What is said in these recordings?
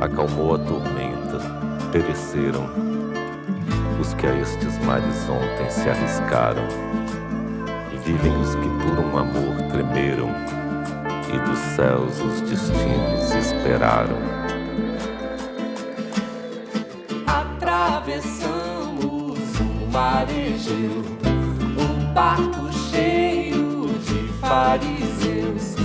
Acalmou a tormenta, pereceram os que a estes mares ontem se arriscaram. Vivem os que por um amor tremeram e dos céus os destinos esperaram. Atravessamos o mar Egeu, um barco cheio de fariseus,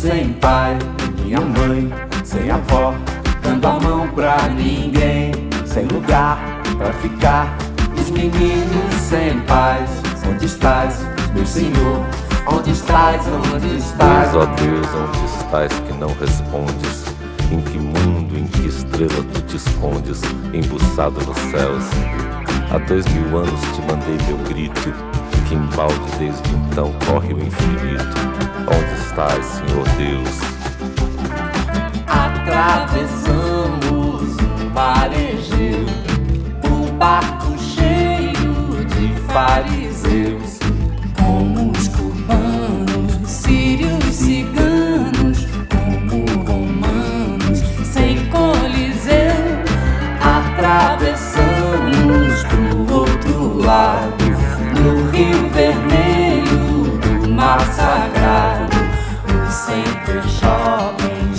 sem pai, minha mãe sem avó, dando a mão pra ninguém, sem lugar pra ficar. Os meninos sem paz, onde estás, meu Senhor? Onde estás, onde estás? Deus, ó Deus, onde estás que não respondes? Em que mundo, em que estrela tu te escondes, embuçado nos céus? Há dois mil anos te mandei meu grito, que embalde desde então corre o infinito. Onde estás, Senhor Deus? Atravessamos barco cheio de fariseus, como os cubanos, sírios, ciganos, como romanos, sem coliseu. Atravessamos pro outro lado, no Rio Vermelho do Mar Sagrado, o Center Shopping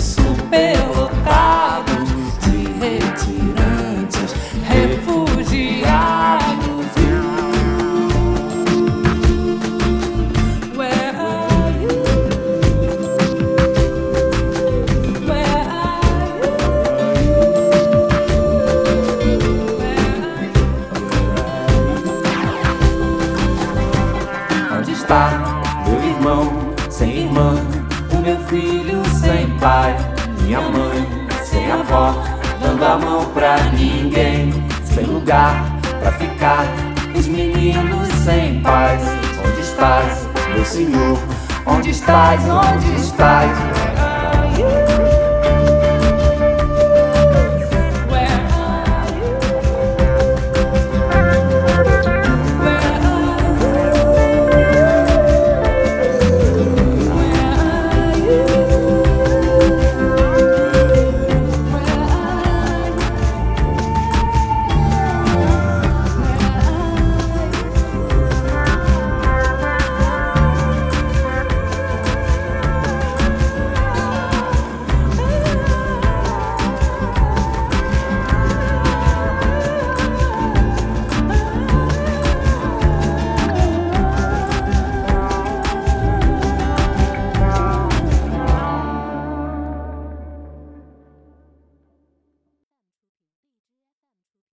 filho sem pai, minha mãe sem avó, dando a mão pra ninguém, sem lugar pra ficar. Os meninos sem paz, onde estás, meu Senhor? Onde estás, onde estás?